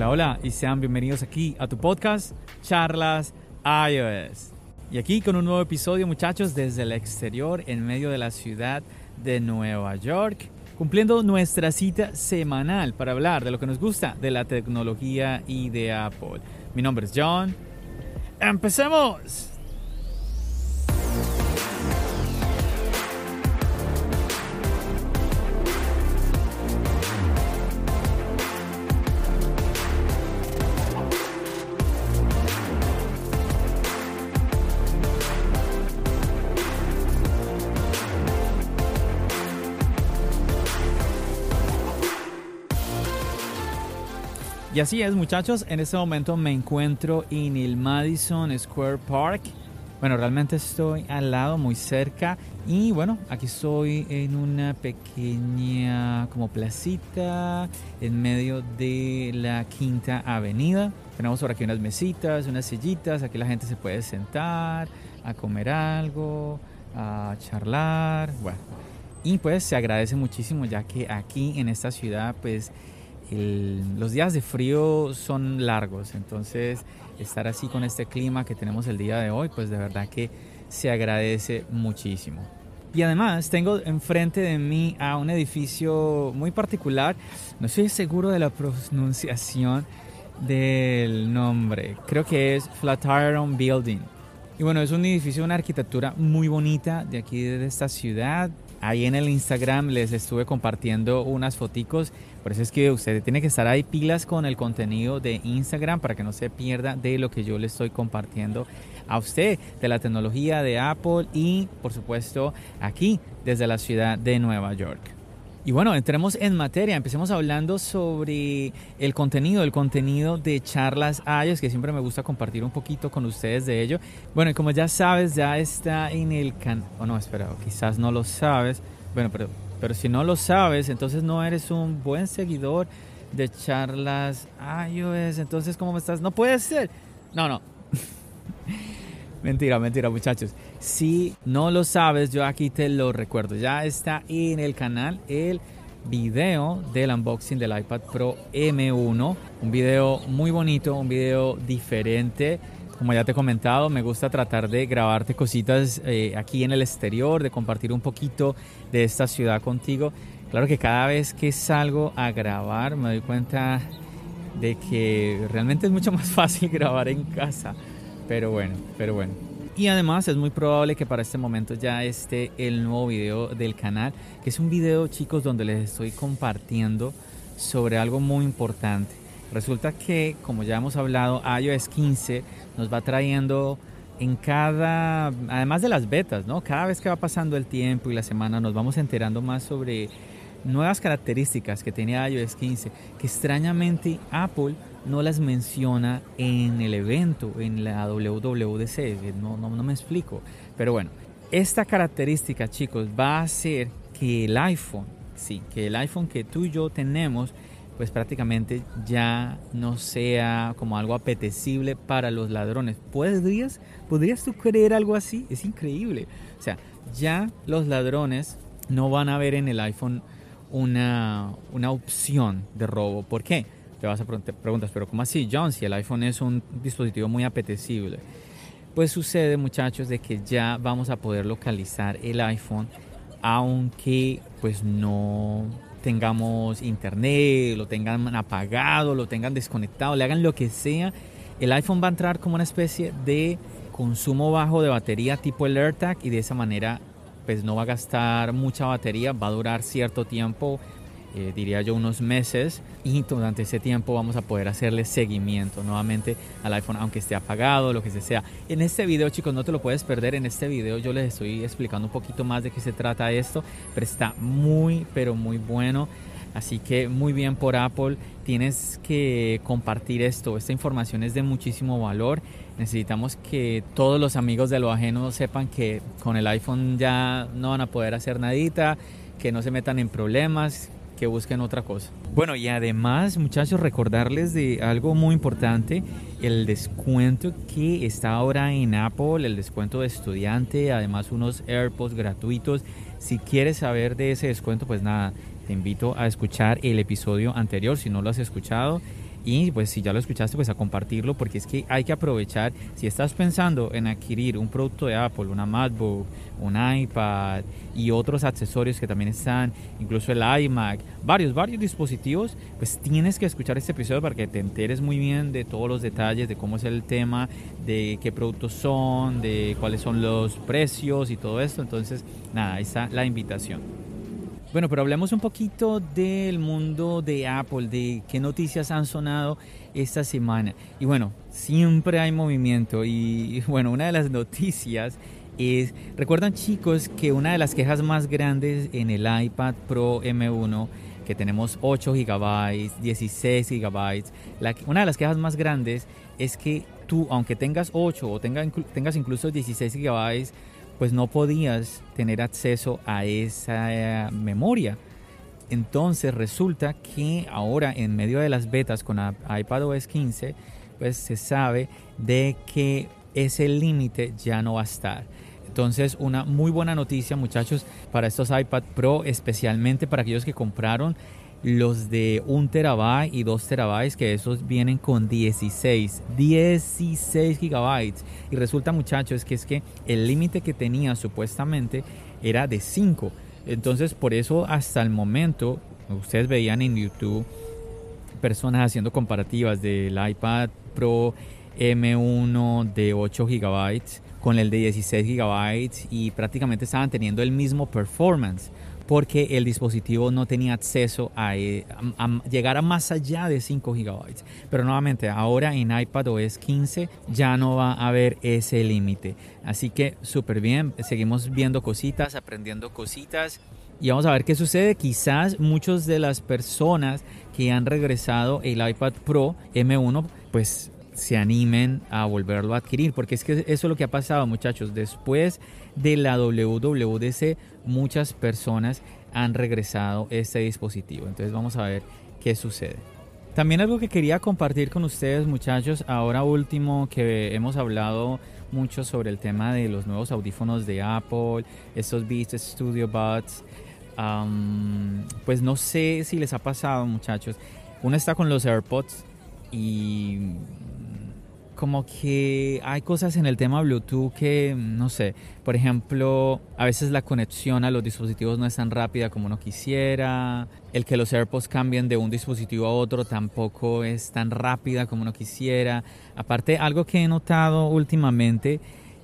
Hola, hola y sean bienvenidos aquí a tu podcast Charlas iOS. Y aquí con un nuevo episodio muchachos desde el exterior en medio de la ciudad de Nueva York, cumpliendo nuestra cita semanal para hablar de lo que nos gusta de la tecnología y de Apple. Mi nombre es John. ¡Empecemos! Y así es, muchachos. En este momento me encuentro en el Madison Square Park. Bueno, realmente estoy al lado, muy cerca. Y bueno, aquí estoy en una pequeña como placita en medio de la Quinta Avenida. Tenemos por aquí unas mesitas, unas sillitas. Aquí la gente se puede sentar a comer algo, a charlar. Bueno, y pues se agradece muchísimo ya que aquí en esta ciudad pues los días de frío son largos, entonces estar así con este clima que tenemos el día de hoy, pues de verdad que se agradece muchísimo. Y además tengo enfrente de mí a un edificio muy particular, no estoy seguro de la pronunciación del nombre, creo que es Flatiron Building. Y bueno, es un edificio, una arquitectura muy bonita de aquí de esta ciudad. Ahí en el Instagram les estuve compartiendo unas foticos por eso es que usted tiene que estar ahí pilas con el contenido de Instagram para que no se pierda de lo que yo le estoy compartiendo a usted, de la tecnología de Apple y por supuesto aquí desde la ciudad de Nueva York. Y bueno, entremos en materia, empecemos hablando sobre el contenido, el contenido de charlas iOS, que siempre me gusta compartir un poquito con ustedes de ello. Bueno, y como ya sabes, ya está en el canal, o no, espera, quizás no lo sabes, bueno, pero pero si no lo sabes, entonces no eres un buen seguidor de charlas iOS. Entonces, ¿cómo estás? No puede ser. No, no. mentira, mentira, muchachos. Si no lo sabes, yo aquí te lo recuerdo. Ya está en el canal el video del unboxing del iPad Pro M1. Un video muy bonito, un video diferente como ya te he comentado, me gusta tratar de grabarte cositas eh, aquí en el exterior, de compartir un poquito de esta ciudad contigo. Claro que cada vez que salgo a grabar me doy cuenta de que realmente es mucho más fácil grabar en casa. Pero bueno, pero bueno. Y además es muy probable que para este momento ya esté el nuevo video del canal, que es un video chicos donde les estoy compartiendo sobre algo muy importante. Resulta que, como ya hemos hablado, iOS 15 nos va trayendo en cada, además de las betas, ¿no? Cada vez que va pasando el tiempo y la semana nos vamos enterando más sobre nuevas características que tiene iOS 15, que extrañamente Apple no las menciona en el evento, en la WWDC, no, no, no me explico. Pero bueno, esta característica, chicos, va a hacer que el iPhone, sí, que el iPhone que tú y yo tenemos, pues prácticamente ya no sea como algo apetecible para los ladrones. ¿Podrías, ¿Podrías tú creer algo así? Es increíble. O sea, ya los ladrones no van a ver en el iPhone una, una opción de robo. ¿Por qué? Te vas a preguntar, pero ¿cómo así, John? Si el iPhone es un dispositivo muy apetecible. Pues sucede, muchachos, de que ya vamos a poder localizar el iPhone, aunque pues no tengamos internet, lo tengan apagado, lo tengan desconectado, le hagan lo que sea, el iPhone va a entrar como una especie de consumo bajo de batería tipo el AirTag y de esa manera pues no va a gastar mucha batería, va a durar cierto tiempo eh, diría yo, unos meses y durante ese tiempo vamos a poder hacerle seguimiento nuevamente al iPhone, aunque esté apagado, lo que sea. En este video, chicos, no te lo puedes perder. En este video yo les estoy explicando un poquito más de qué se trata esto, pero está muy, pero muy bueno. Así que muy bien por Apple, tienes que compartir esto, esta información es de muchísimo valor. Necesitamos que todos los amigos de lo ajeno sepan que con el iPhone ya no van a poder hacer nadita, que no se metan en problemas, que busquen otra cosa. Bueno, y además, muchachos, recordarles de algo muy importante, el descuento que está ahora en Apple, el descuento de estudiante, además unos AirPods gratuitos. Si quieres saber de ese descuento, pues nada, te invito a escuchar el episodio anterior, si no lo has escuchado. Y pues si ya lo escuchaste pues a compartirlo porque es que hay que aprovechar si estás pensando en adquirir un producto de Apple, una MacBook, un iPad y otros accesorios que también están, incluso el iMac, varios, varios dispositivos, pues tienes que escuchar este episodio para que te enteres muy bien de todos los detalles, de cómo es el tema, de qué productos son, de cuáles son los precios y todo esto. Entonces, nada, ahí está la invitación. Bueno, pero hablemos un poquito del mundo de Apple, de qué noticias han sonado esta semana. Y bueno, siempre hay movimiento y bueno, una de las noticias es, recuerdan chicos que una de las quejas más grandes en el iPad Pro M1 que tenemos 8 GB, 16 GB. una de las quejas más grandes es que tú, aunque tengas 8 o tengas incluso 16 GB, pues no podías tener acceso a esa eh, memoria. Entonces resulta que ahora en medio de las betas con iPadOS 15, pues se sabe de que ese límite ya no va a estar. Entonces, una muy buena noticia, muchachos, para estos iPad Pro, especialmente para aquellos que compraron los de 1 terabyte y 2 terabytes, que esos vienen con 16, 16 gigabytes. Y resulta, muchachos, que es que el límite que tenía supuestamente era de 5. Entonces, por eso hasta el momento, ustedes veían en YouTube personas haciendo comparativas del iPad Pro M1 de 8 gigabytes con el de 16 gigabytes y prácticamente estaban teniendo el mismo performance porque el dispositivo no tenía acceso a, eh, llegar a más allá de 5 gigabytes. Pero nuevamente, ahora en iPad OS 15 ya no va a haber ese límite. Así que súper bien, seguimos viendo cositas, aprendiendo cositas. Y vamos a ver qué sucede. Quizás muchas de las personas que han regresado el iPad Pro M1, pues se animen a volverlo a adquirir, porque es que eso es lo que ha pasado muchachos, después de la WWDC muchas personas han regresado este dispositivo, entonces vamos a ver qué sucede. También algo que quería compartir con ustedes muchachos, ahora último que hemos hablado mucho sobre el tema de los nuevos audífonos de Apple, estos Beats Studio Buds, pues no sé si les ha pasado muchachos, uno está con los AirPods y como que hay cosas en el tema Bluetooth que, no sé, por ejemplo, a veces la conexión a los dispositivos no es tan rápida como uno quisiera, el que los AirPods cambien de un dispositivo a otro tampoco es tan rápida como uno quisiera. Aparte, algo que he notado últimamente,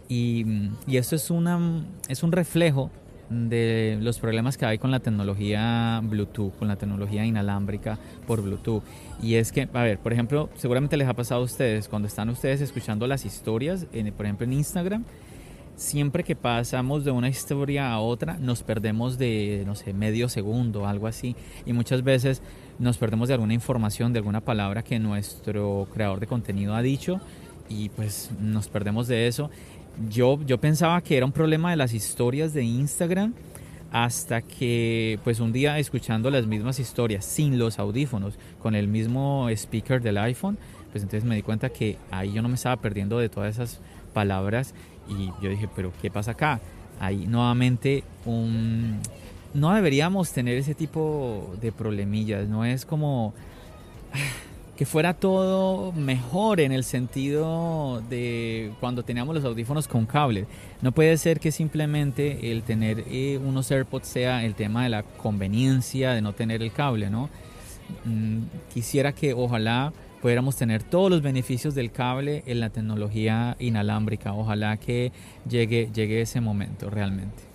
y, y esto es, una, es un reflejo de los problemas que hay con la tecnología Bluetooth, con la tecnología inalámbrica por Bluetooth. Y es que, a ver, por ejemplo, seguramente les ha pasado a ustedes, cuando están ustedes escuchando las historias, por ejemplo en Instagram, siempre que pasamos de una historia a otra, nos perdemos de, no sé, medio segundo, algo así. Y muchas veces nos perdemos de alguna información, de alguna palabra que nuestro creador de contenido ha dicho y pues nos perdemos de eso yo, yo pensaba que era un problema de las historias de Instagram hasta que pues un día escuchando las mismas historias sin los audífonos con el mismo speaker del iPhone pues entonces me di cuenta que ahí yo no me estaba perdiendo de todas esas palabras y yo dije pero qué pasa acá ahí nuevamente un no deberíamos tener ese tipo de problemillas no es como que fuera todo mejor en el sentido de cuando teníamos los audífonos con cable. No puede ser que simplemente el tener eh, unos AirPods sea el tema de la conveniencia de no tener el cable, ¿no? Mm, quisiera que ojalá pudiéramos tener todos los beneficios del cable en la tecnología inalámbrica. Ojalá que llegue, llegue ese momento realmente.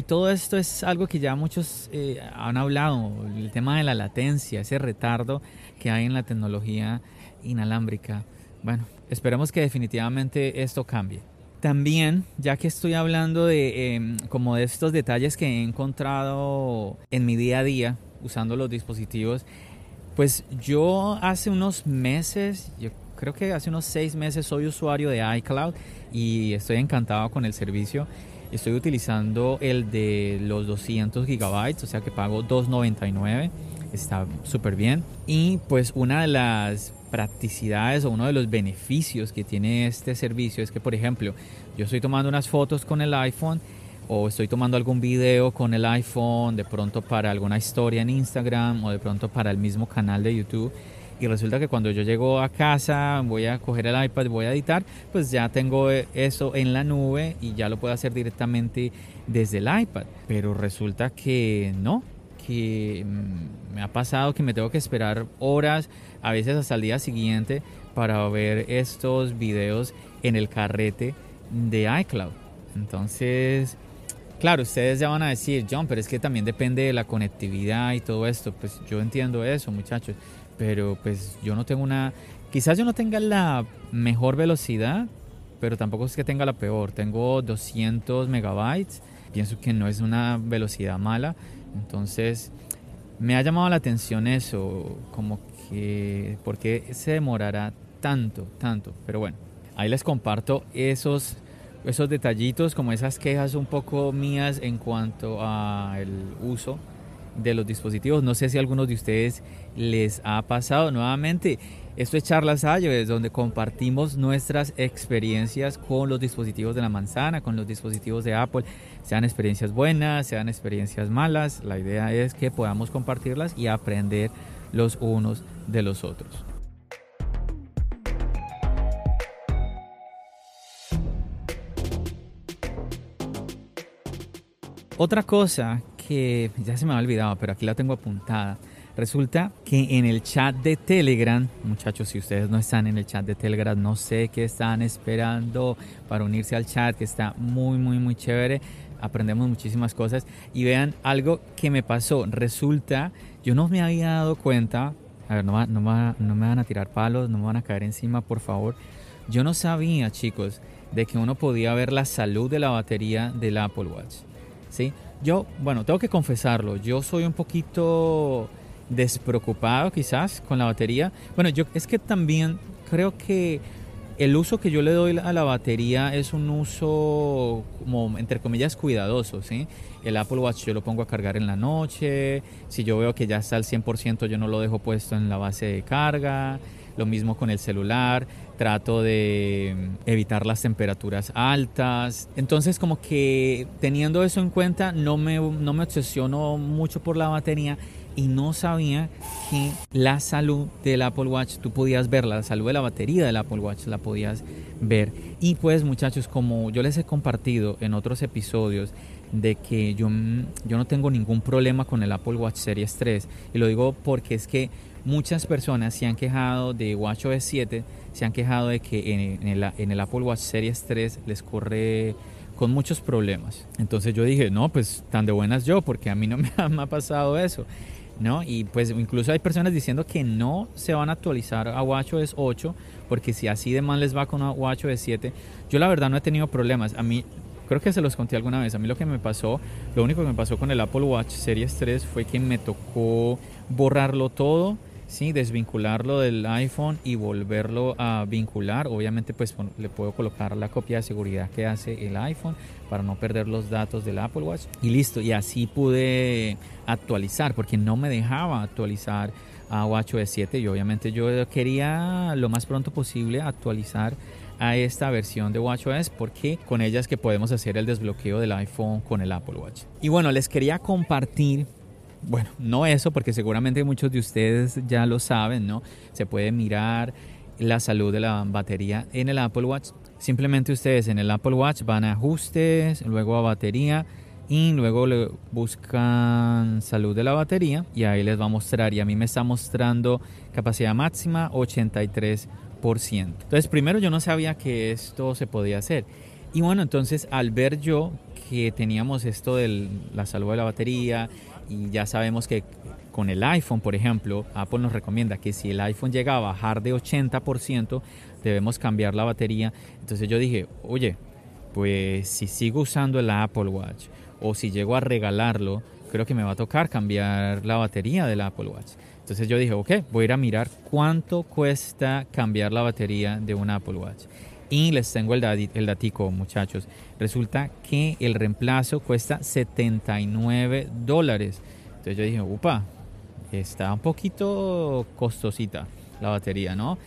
Y todo esto es algo que ya muchos eh, han hablado, el tema de la latencia, ese retardo que hay en la tecnología inalámbrica. Bueno, esperemos que definitivamente esto cambie. También, ya que estoy hablando de em, como de estos detalles que he encontrado en mi día a día usando los dispositivos, pues yo hace unos meses, yo creo que hace unos seis meses soy usuario de iCloud y estoy encantado con el servicio. Estoy utilizando el de los 200 gigabytes, o sea que pago 2.99. Está súper bien. Y pues una de las practicidades o uno de los beneficios que tiene este servicio es que, por ejemplo, yo estoy tomando unas fotos con el iPhone o estoy tomando algún video con el iPhone, de pronto para alguna historia en Instagram o de pronto para el mismo canal de YouTube. Y resulta que cuando yo llego a casa, voy a coger el iPad, voy a editar, pues ya tengo eso en la nube y ya lo puedo hacer directamente desde el iPad. Pero resulta que no, que mm, me ha pasado que me tengo que esperar horas, a veces hasta el día siguiente, para ver estos videos en el carrete de iCloud. Entonces, claro, ustedes ya van a decir, John, pero es que también depende de la conectividad y todo esto. Pues yo entiendo eso, muchachos pero pues yo no tengo una, quizás yo no tenga la mejor velocidad, pero tampoco es que tenga la peor. Tengo 200 megabytes, pienso que no es una velocidad mala, entonces me ha llamado la atención eso, como que, ¿por qué se demorará tanto, tanto? Pero bueno, ahí les comparto esos esos detallitos, como esas quejas un poco mías en cuanto al uso de los dispositivos. No sé si a algunos de ustedes les ha pasado nuevamente. Esto es Charlas es donde compartimos nuestras experiencias con los dispositivos de la manzana, con los dispositivos de Apple, sean experiencias buenas, sean experiencias malas. La idea es que podamos compartirlas y aprender los unos de los otros. Otra cosa que ya se me ha olvidado, pero aquí la tengo apuntada. Resulta que en el chat de Telegram, muchachos, si ustedes no están en el chat de Telegram, no sé qué están esperando para unirse al chat, que está muy, muy, muy chévere. Aprendemos muchísimas cosas. Y vean algo que me pasó. Resulta, yo no me había dado cuenta. A ver, no, no, no me van a tirar palos, no me van a caer encima, por favor. Yo no sabía, chicos, de que uno podía ver la salud de la batería del Apple Watch. ¿Sí? Yo, bueno, tengo que confesarlo, yo soy un poquito despreocupado quizás con la batería. Bueno, yo es que también creo que el uso que yo le doy a la batería es un uso como entre comillas cuidadoso, ¿sí? El Apple Watch yo lo pongo a cargar en la noche, si yo veo que ya está al 100% yo no lo dejo puesto en la base de carga, lo mismo con el celular, trato de evitar las temperaturas altas. Entonces como que teniendo eso en cuenta no me, no me obsesiono mucho por la batería y no sabía que la salud del Apple Watch, tú podías ver la salud de la batería del Apple Watch, la podías ver. Y pues muchachos, como yo les he compartido en otros episodios, de que yo, yo no tengo ningún problema con el Apple Watch Series 3. Y lo digo porque es que muchas personas se han quejado de WatchOS 7, se han quejado de que en, el, en el Apple Watch Series 3 les corre con muchos problemas. Entonces yo dije, no, pues tan de buenas yo, porque a mí no me ha, pasado eso. ¿No? Y pues incluso hay personas diciendo que no se van a actualizar a WatchOS 8, porque si así de mal les va con WatchOS 7, yo la verdad no he tenido problemas. A mí Creo que se los conté alguna vez. A mí lo que me pasó, lo único que me pasó con el Apple Watch Series 3 fue que me tocó borrarlo todo, ¿sí? desvincularlo del iPhone y volverlo a vincular. Obviamente pues le puedo colocar la copia de seguridad que hace el iPhone para no perder los datos del Apple Watch. Y listo, y así pude actualizar porque no me dejaba actualizar a WatchOS 7 y obviamente yo quería lo más pronto posible actualizar a esta versión de WatchOS porque con ella es que podemos hacer el desbloqueo del iPhone con el Apple Watch. Y bueno, les quería compartir bueno, no eso, porque seguramente muchos de ustedes ya lo saben, ¿no? Se puede mirar la salud de la batería en el Apple Watch. Simplemente ustedes en el Apple Watch van a ajustes, luego a batería y luego le buscan salud de la batería y ahí les va a mostrar y a mí me está mostrando capacidad máxima 83 entonces, primero yo no sabía que esto se podía hacer. Y bueno, entonces al ver yo que teníamos esto de la salud de la batería y ya sabemos que con el iPhone, por ejemplo, Apple nos recomienda que si el iPhone llega a bajar de 80%, debemos cambiar la batería. Entonces yo dije, oye, pues si sigo usando el Apple Watch o si llego a regalarlo, creo que me va a tocar cambiar la batería del Apple Watch. Entonces yo dije, ok, voy a ir a mirar cuánto cuesta cambiar la batería de un Apple Watch. Y les tengo el, el datico, muchachos. Resulta que el reemplazo cuesta 79 dólares. Entonces yo dije, upa, está un poquito costosita la batería, ¿no?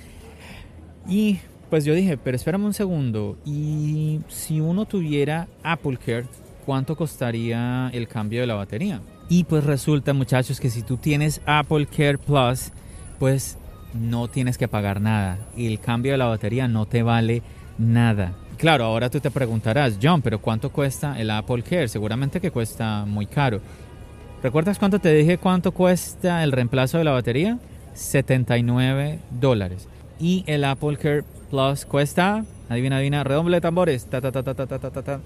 Y pues yo dije, pero espérame un segundo. Y si uno tuviera Apple Care, ¿cuánto costaría el cambio de la batería? Y pues resulta muchachos que si tú tienes Apple Care Plus, pues no tienes que pagar nada y el cambio de la batería no te vale nada. Claro, ahora tú te preguntarás, John, pero ¿cuánto cuesta el Apple Care? Seguramente que cuesta muy caro. ¿Recuerdas cuánto te dije cuánto cuesta el reemplazo de la batería? 79 dólares. Y el Apple Care Plus cuesta, adivina, adivina, redoble de tambores, ta, ta, ta, ta, ta, ta, ta, ta,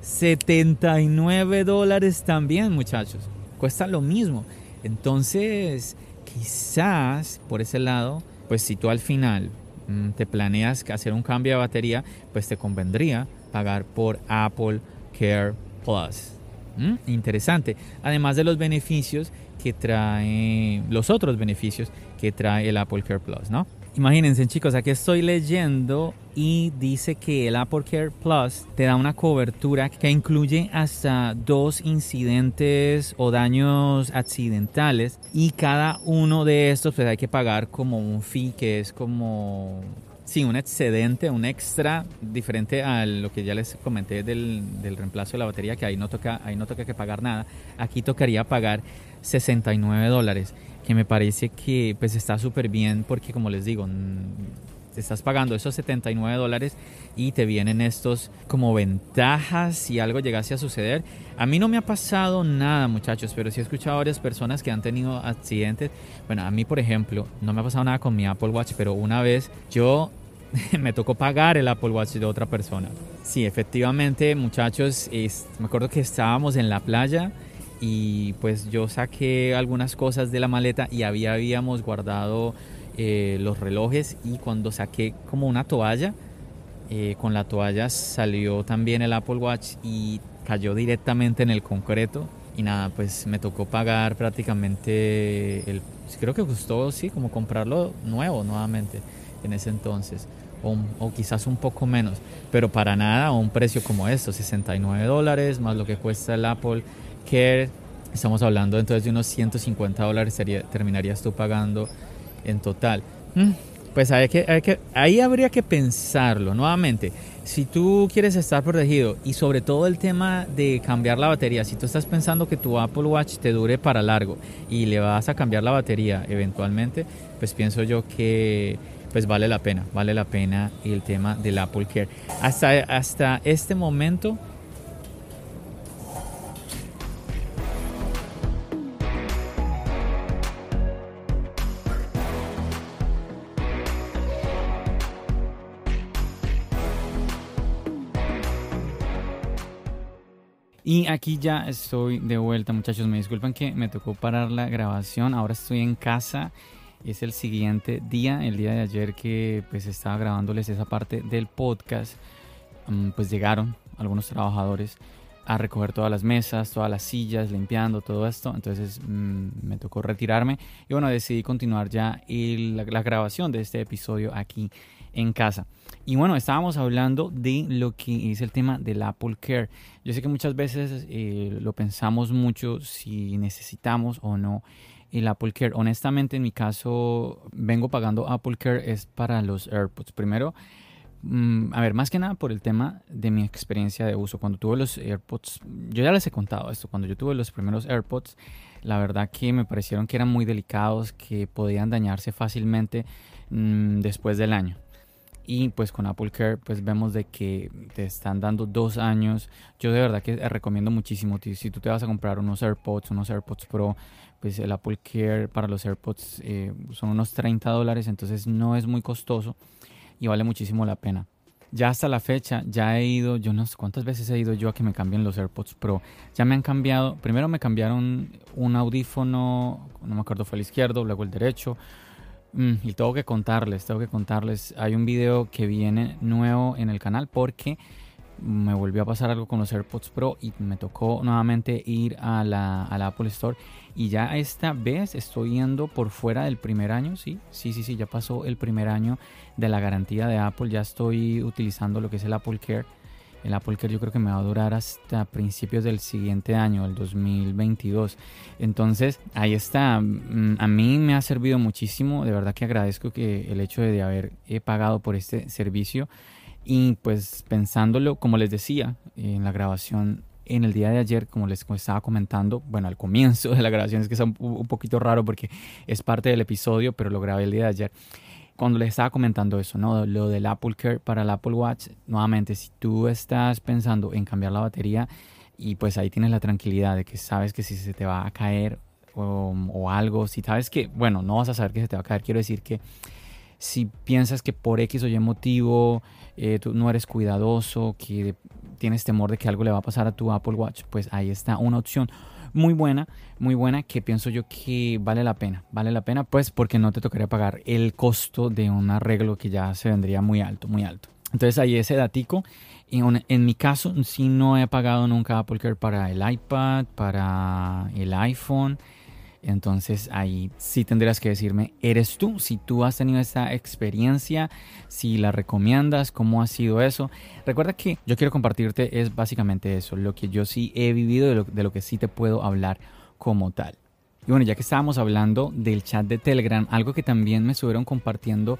79 dólares también, muchachos. Cuesta lo mismo. Entonces, quizás por ese lado, pues si tú al final mm, te planeas hacer un cambio de batería, pues te convendría pagar por Apple Care Plus. ¿Mm? Interesante. Además de los beneficios que trae, los otros beneficios que trae el Apple Care Plus, ¿no? Imagínense chicos, aquí estoy leyendo y dice que el Apple Care Plus te da una cobertura que incluye hasta dos incidentes o daños accidentales y cada uno de estos pues hay que pagar como un fee que es como Sí, un excedente, un extra diferente a lo que ya les comenté del, del, reemplazo de la batería, que ahí no toca, ahí no toca que pagar nada. Aquí tocaría pagar 69 dólares que me parece que pues está súper bien porque como les digo, estás pagando esos 79 dólares y te vienen estos como ventajas si algo llegase a suceder. A mí no me ha pasado nada muchachos, pero sí he escuchado varias personas que han tenido accidentes. Bueno, a mí por ejemplo, no me ha pasado nada con mi Apple Watch, pero una vez yo me tocó pagar el Apple Watch de otra persona. Sí, efectivamente muchachos, me acuerdo que estábamos en la playa y pues yo saqué algunas cosas de la maleta y había, habíamos guardado eh, los relojes y cuando saqué como una toalla, eh, con la toalla salió también el Apple Watch y cayó directamente en el concreto y nada, pues me tocó pagar prácticamente el, creo que costó, sí, como comprarlo nuevo nuevamente en ese entonces. O, o, quizás un poco menos, pero para nada a un precio como esto, 69 dólares más lo que cuesta el Apple estamos hablando entonces de unos 150 dólares sería, terminarías tú pagando en total. Mm, pues hay que, hay que, ahí habría que pensarlo nuevamente. Si tú quieres estar protegido y sobre todo el tema de cambiar la batería, si tú estás pensando que tu Apple Watch te dure para largo y le vas a cambiar la batería eventualmente, pues pienso yo que pues vale la pena, vale la pena el tema del Apple Care. Hasta, hasta este momento aquí ya estoy de vuelta, muchachos. Me disculpan que me tocó parar la grabación. Ahora estoy en casa. Es el siguiente día, el día de ayer que pues estaba grabándoles esa parte del podcast. Mm, pues llegaron algunos trabajadores a recoger todas las mesas, todas las sillas, limpiando todo esto. Entonces mm, me tocó retirarme y bueno, decidí continuar ya la grabación de este episodio aquí en casa. Y bueno, estábamos hablando de lo que es el tema del Apple Care. Yo sé que muchas veces eh, lo pensamos mucho si necesitamos o no el Apple Care. Honestamente, en mi caso, vengo pagando Apple Care es para los AirPods. Primero, mm, a ver, más que nada por el tema de mi experiencia de uso. Cuando tuve los AirPods, yo ya les he contado esto, cuando yo tuve los primeros AirPods, la verdad que me parecieron que eran muy delicados, que podían dañarse fácilmente mm, después del año y pues con Apple Care pues vemos de que te están dando dos años. Yo de verdad que recomiendo muchísimo. Si tú te vas a comprar unos AirPods unos AirPods Pro pues el Apple Care para los AirPods eh, son unos 30 dólares entonces no es muy costoso y vale muchísimo la pena. Ya hasta la fecha ya he ido yo no sé cuántas veces he ido yo a que me cambien los AirPods Pro. Ya me han cambiado primero me cambiaron un audífono no me acuerdo fue el izquierdo luego el derecho Mm, y tengo que contarles, tengo que contarles. Hay un video que viene nuevo en el canal porque me volvió a pasar algo con los AirPods Pro y me tocó nuevamente ir a la, Apple Store. Y ya esta vez estoy yendo por fuera del primer año, sí, sí, sí, sí, ya pasó el primer año de la garantía de Apple. Ya estoy utilizando lo que es el Apple Care el Apple Care yo creo que me va a durar hasta principios del siguiente año, el 2022. Entonces, ahí está. Mm, a mí me ha servido muchísimo. De verdad que agradezco que el hecho de haber pagado por este servicio. Y pues pensándolo, como les decía en la grabación, en el día de ayer, como les estaba comentando, bueno, al comienzo de la grabación es que es un poquito raro porque es parte del episodio, pero lo grabé el día de ayer cuando les estaba comentando eso, ¿no? Lo del Apple Care para el Apple Watch, nuevamente, si tú estás pensando en cambiar la batería y pues ahí tienes la tranquilidad de que sabes que si se te va a caer o, algo, si sabes que, bueno, no vas a saber que se te va a caer, quiero decir que si piensas que por X o Y motivo eh, tú no eres cuidadoso, que tienes temor de que algo le va a pasar a tu Apple Watch, pues ahí está una opción muy buena, muy buena que pienso yo que vale la pena, vale la pena pues porque no te tocaría pagar el costo de un arreglo que ya se vendría muy alto, muy alto. Entonces ahí ese datico. En, en mi caso sí no he pagado nunca Apple Care para el iPad, para el iPhone. Entonces ahí sí tendrías que decirme, ¿eres tú? Si tú has tenido esta experiencia, si la recomiendas, cómo ha sido eso. Recuerda que yo quiero compartirte es básicamente eso, lo que yo sí he vivido, de lo, que sí te puedo hablar como tal. Y bueno, ya que estábamos hablando del chat de Telegram, algo que también me estuvieron compartiendo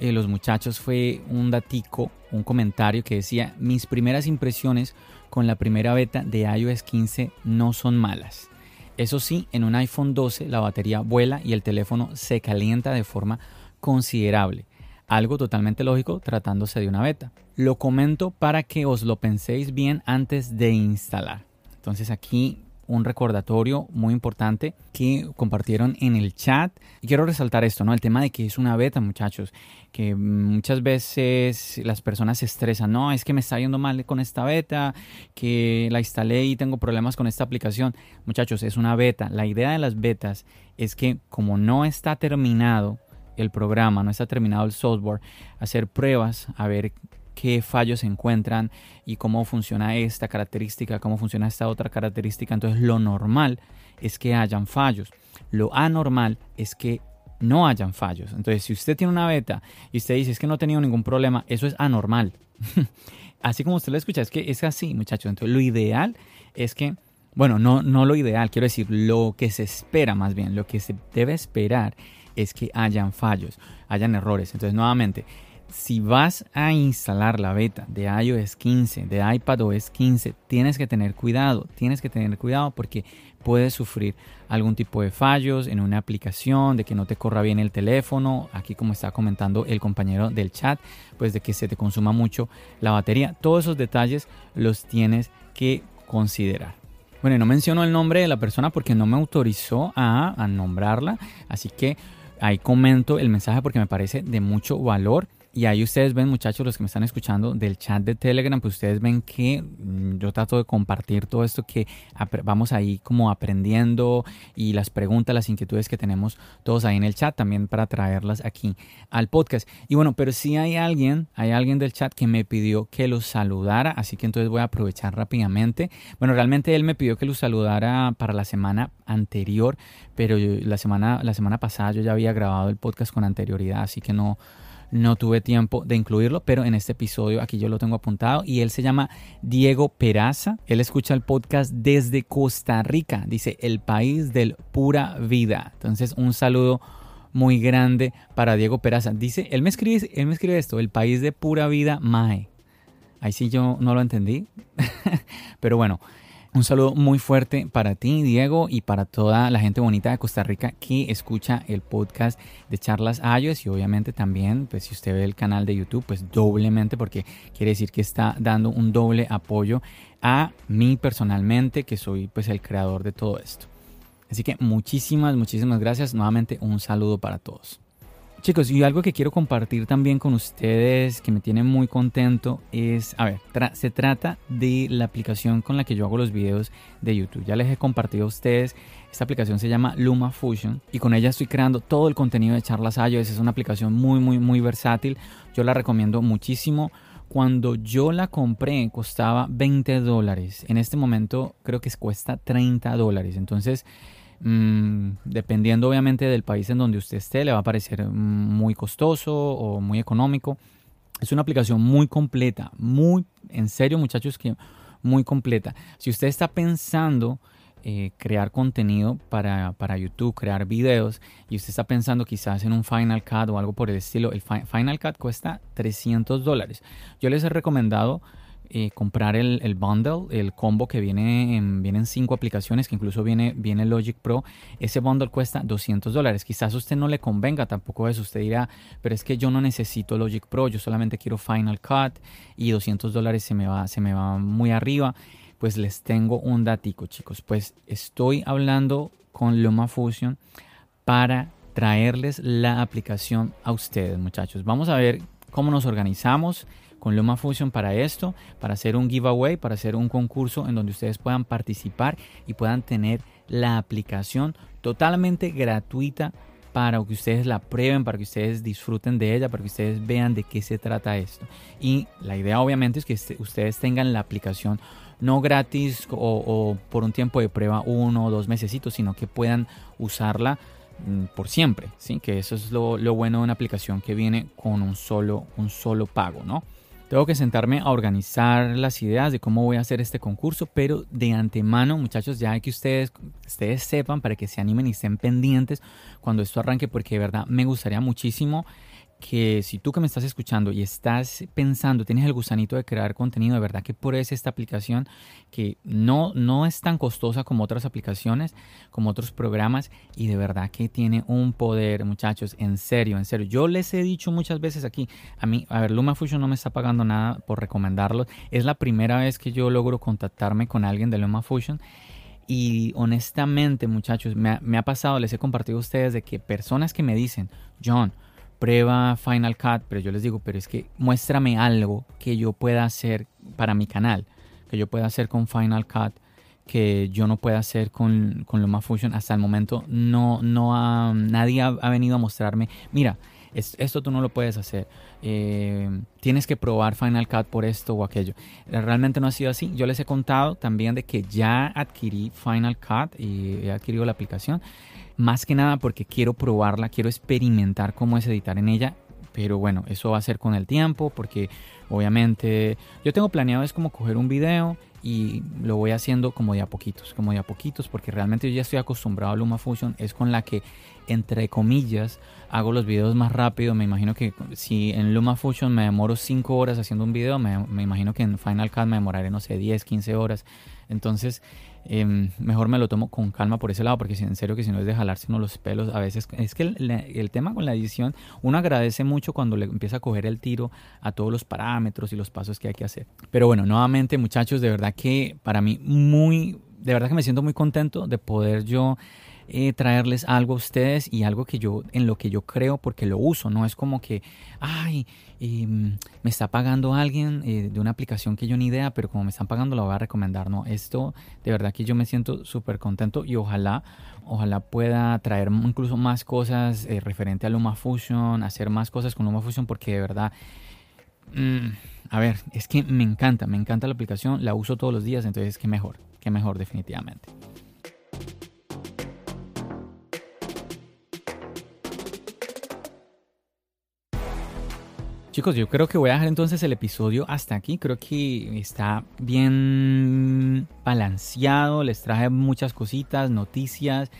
eh, los muchachos fue un datico, un comentario que decía, mis primeras impresiones con la primera beta de iOS 15 no son malas. Eso sí, en un iPhone 12 la batería vuela y el teléfono se calienta de forma considerable. Algo totalmente lógico tratándose de una beta. Lo comento para que os lo penséis bien antes de instalar. Entonces aquí un recordatorio muy importante que compartieron en el chat. Y quiero resaltar esto, ¿no? El tema de que es una beta, muchachos, que muchas veces las personas se estresan, no, es que me está yendo mal con esta beta, que la instalé y tengo problemas con esta aplicación. Muchachos, es una beta. La idea de las betas es que como no está terminado el programa, no está terminado el software, hacer pruebas, a ver qué fallos se encuentran y cómo funciona esta característica, cómo funciona esta otra característica. Entonces lo normal es que hayan fallos. Lo anormal es que no hayan fallos. Entonces si usted tiene una beta y usted dice es que no ha tenido ningún problema, eso es anormal. así como usted lo escucha, es que es así, muchachos. Entonces lo ideal es que, bueno, no, no lo ideal, quiero decir, lo que se espera más bien, lo que se debe esperar es que hayan fallos, hayan errores. Entonces nuevamente, si vas a instalar la beta de iOS 15, de iPadOS 15, tienes que tener cuidado, tienes que tener cuidado porque puedes sufrir algún tipo de fallos en una aplicación, de que no te corra bien el teléfono, aquí como está comentando el compañero del chat, pues de que se te consuma mucho la batería. Todos esos detalles los tienes que considerar. Bueno, no menciono el nombre de la persona porque no me autorizó a, a nombrarla, así que ahí comento el mensaje porque me parece de mucho valor y ahí ustedes ven, muchachos, los que me están escuchando del chat de Telegram, pues ustedes ven que mm, yo trato de compartir todo esto que vamos ahí como aprendiendo y las preguntas, las inquietudes que tenemos todos ahí en el chat también para traerlas aquí al podcast. Y bueno, pero si hay alguien, hay alguien del chat que me pidió que los saludara, así que entonces voy a aprovechar rápidamente. Bueno, realmente él me pidió que los saludara para la semana anterior, pero la semana, la semana pasada yo ya había grabado el podcast con anterioridad, así que no no tuve tiempo de incluirlo, pero en este episodio aquí yo lo tengo apuntado y él se llama Diego Peraza. Él escucha el podcast desde Costa Rica, dice el país del pura vida. Entonces un saludo muy grande para Diego Peraza. Dice, él me escribe, él me escribe esto, el país de pura vida Mae. Ahí sí yo no lo entendí. pero bueno, un saludo muy fuerte para ti, Diego, y para toda la gente bonita de Costa Rica que escucha el podcast de Charlas iOS y obviamente también, pues si usted ve el canal de YouTube, pues doblemente porque quiere decir que está dando un doble apoyo a mí personalmente, que soy pues el creador de todo esto. Así que muchísimas, muchísimas gracias. Nuevamente un saludo para todos. Chicos, y algo que quiero compartir también con ustedes que me tiene muy contento es, a ver, se trata de la aplicación con la que yo hago los videos de YouTube. Ya les he compartido a ustedes, esta aplicación se llama Luma Fusion y con ella estoy creando todo el contenido de charlas iOS. Es una aplicación muy, muy, muy versátil. Yo la recomiendo muchísimo. Cuando yo la compré costaba 20 dólares. En este momento creo que cuesta 30 dólares. Entonces Mm, dependiendo obviamente del país en donde usted esté, le va a parecer muy costoso o muy económico. Es una aplicación muy completa, muy, en serio muchachos, que muy completa. Si usted está pensando eh, crear contenido para, para, YouTube, crear videos, y usted está pensando quizás en un Final Cut o algo por el estilo, el Final Cut cuesta 300 dólares. Yo les he recomendado eh, comprar el, el, bundle, el combo que viene en, cinco aplicaciones, que incluso viene, viene Logic Pro. Ese bundle cuesta 200 dólares. Quizás a usted no le convenga tampoco eso. Usted dirá, pero es que yo no necesito Logic Pro, yo solamente quiero Final Cut y 200 dólares se me va, se me va muy arriba. Pues les tengo un datico, chicos. Pues estoy hablando con LumaFusion para traerles la aplicación a ustedes, muchachos. Vamos a ver cómo nos organizamos con LumaFusion para esto, para hacer un giveaway, para hacer un concurso en donde ustedes puedan participar y puedan tener la aplicación totalmente gratuita para que ustedes la prueben, para que ustedes disfruten de ella, para que ustedes vean de qué se trata esto. Y la idea obviamente es que este, ustedes tengan la aplicación no gratis o, por un tiempo de prueba uno o dos meses, sino que puedan usarla mm, por siempre, ¿sí? que eso es lo, lo, bueno de una aplicación que viene con un solo, un solo pago, ¿no? Tengo que sentarme a organizar las ideas de cómo voy a hacer este concurso, pero de antemano, muchachos, ya que ustedes, ustedes sepan para que se animen y estén pendientes cuando esto arranque, porque de verdad me gustaría muchísimo que si tú que me estás escuchando y estás pensando, tienes el gusanito de crear contenido, de verdad que por eso esta aplicación que no, no es tan costosa como otras aplicaciones, como otros programas y de verdad que tiene un poder, muchachos, en serio, en serio. Yo les he dicho muchas veces aquí, a mí, a ver, LumaFusion no me está pagando nada por recomendarlo. Es la primera vez que yo logro contactarme con alguien de LumaFusion. Y honestamente, muchachos, me ha pasado, les he compartido a ustedes de que personas que me dicen, John, prueba Final Cut, pero yo les digo, pero es que muéstrame algo que yo pueda hacer para mi canal, que yo pueda hacer con Final Cut, que yo no pueda hacer con, con LumaFusion. Hasta el momento no, no ha, nadie ha, venido a mostrarme, mira, esto tú no lo puedes hacer. Eh, tienes que probar Final Cut por esto o aquello. Realmente no ha sido así. Yo les he contado también de que ya adquirí Final Cut y he adquirido la aplicación. Más que nada porque quiero probarla, quiero experimentar cómo es editar en ella. Pero bueno, eso va a ser con el tiempo porque obviamente yo tengo planeado es como coger un video y lo voy haciendo como de a poquitos, como de a poquitos, porque realmente yo ya estoy acostumbrado a LumaFusion, es con la que, entre comillas, hago los videos más rápido. Me imagino que si en LumaFusion me demoro 5 horas haciendo un video, me, imagino que en Final Cut me demoraré, no sé, 10, 15 horas. Entonces, Em, mejor me lo tomo con calma por ese lado, porque en serio que si no es de jalarse uno los pelos, a veces es que el, tema con la edición, uno agradece mucho cuando le empieza a coger el tiro a todos los parámetros y los pasos que hay que hacer. Pero bueno, nuevamente muchachos, de verdad que para mí muy, de verdad que me siento muy contento de poder yo eh, traerles algo a ustedes y algo que yo, en lo que yo creo porque lo uso, no es como que, ay, mm, me está pagando alguien eh, de una aplicación que yo ni idea, pero como me están pagando lo voy a recomendar, no, esto de verdad que yo me siento súper contento y ojalá, ojalá pueda traer incluso más cosas eh, referente a LumaFusion, hacer más cosas con LumaFusion porque de verdad... Mm, a ver, es que me encanta, me encanta la aplicación, la uso todos los días, entonces qué mejor, qué mejor definitivamente. Chicos, yo creo que voy a dejar entonces el episodio hasta aquí. Creo que está bien balanceado. Les traje muchas cositas, noticias.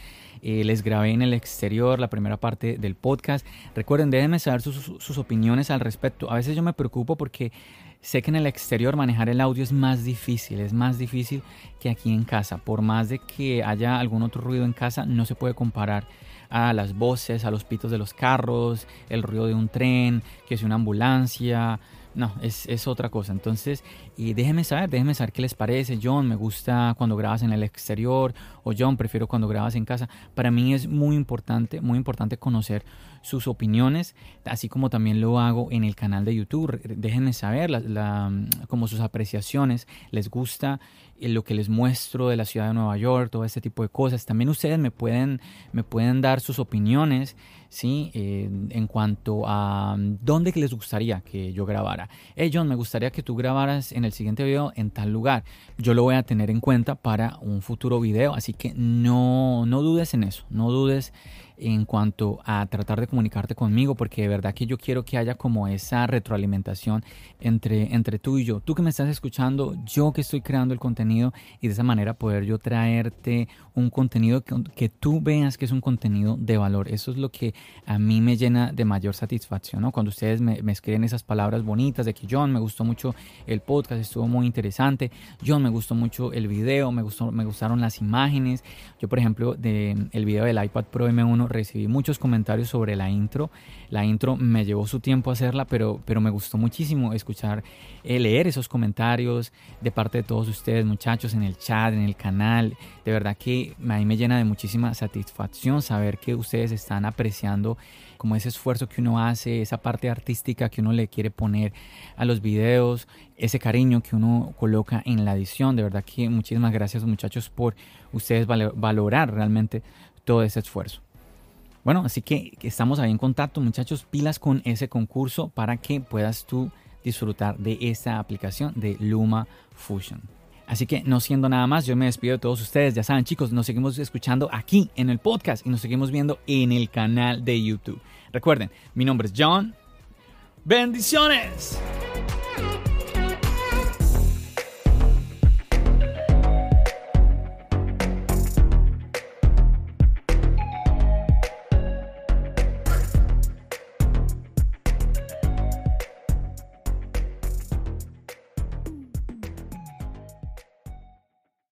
Eh, les grabé en el exterior la primera parte del podcast. Recuerden, déjenme saber sus, sus opiniones al respecto. A veces yo me preocupo porque sé que en el exterior manejar el audio es más difícil, es más difícil que aquí en casa. Por más de que haya algún otro ruido en casa, no se puede comparar a las voces, a los pitos de los carros, el ruido de un tren, que es una ambulancia. No, es, es otra cosa. Entonces, y déjenme saber, déjenme saber qué les parece. John, me gusta cuando grabas en el exterior. O John, prefiero cuando grabas en casa. Para mí es muy importante, muy importante conocer sus opiniones, así como también lo hago en el canal de YouTube. Déjenme saber la, como sus apreciaciones. ¿Les gusta eh, lo que les muestro de la ciudad de Nueva York? Todo este tipo de cosas. También ustedes me pueden, me pueden dar sus opiniones ¿sí? Eh, en cuanto a dónde les gustaría que yo grabara. Hey John, me gustaría que tú grabaras en el siguiente video en tal lugar. Yo lo voy a tener en cuenta para un futuro video, así que no, no dudes en eso, no dudes en cuanto a tratar de comunicarte conmigo, porque de verdad que yo quiero que haya como esa retroalimentación entre, entre tú y yo. Tú que me estás escuchando, yo que estoy creando el contenido y de esa manera poder yo traerte un contenido que, tú veas que es un contenido de valor. Eso es lo que a mí me llena de mayor satisfacción, ¿no? Cuando ustedes me, me escriben esas palabras bonitas de que John, me gustó mucho el podcast, estuvo muy interesante, John, me gustó mucho el video, me, gustó, me gustaron las imágenes. Yo, por ejemplo, del el video del iPad Pro M1 recibí muchos comentarios sobre la intro. La intro me llevó su tiempo hacerla, pero, pero me gustó muchísimo escuchar, eh, leer esos comentarios de parte de todos ustedes, muchachos, en el chat, en el canal. De verdad que a mí me llena de muchísima satisfacción saber que ustedes están apreciando como ese esfuerzo que uno hace, esa parte artística que uno le quiere poner a los videos, ese cariño que uno coloca en la edición. De verdad que muchísimas gracias muchachos por ustedes valorar realmente todo ese esfuerzo. Bueno, así que estamos ahí en contacto, muchachos, pilas con ese concurso para que puedas tú disfrutar de esta aplicación de Luma Fusion. Así que no siendo nada más, yo me despido de todos ustedes. Ya saben, chicos, nos seguimos escuchando aquí en el podcast y nos seguimos viendo en el canal de YouTube. Recuerden, mi nombre es John. Bendiciones.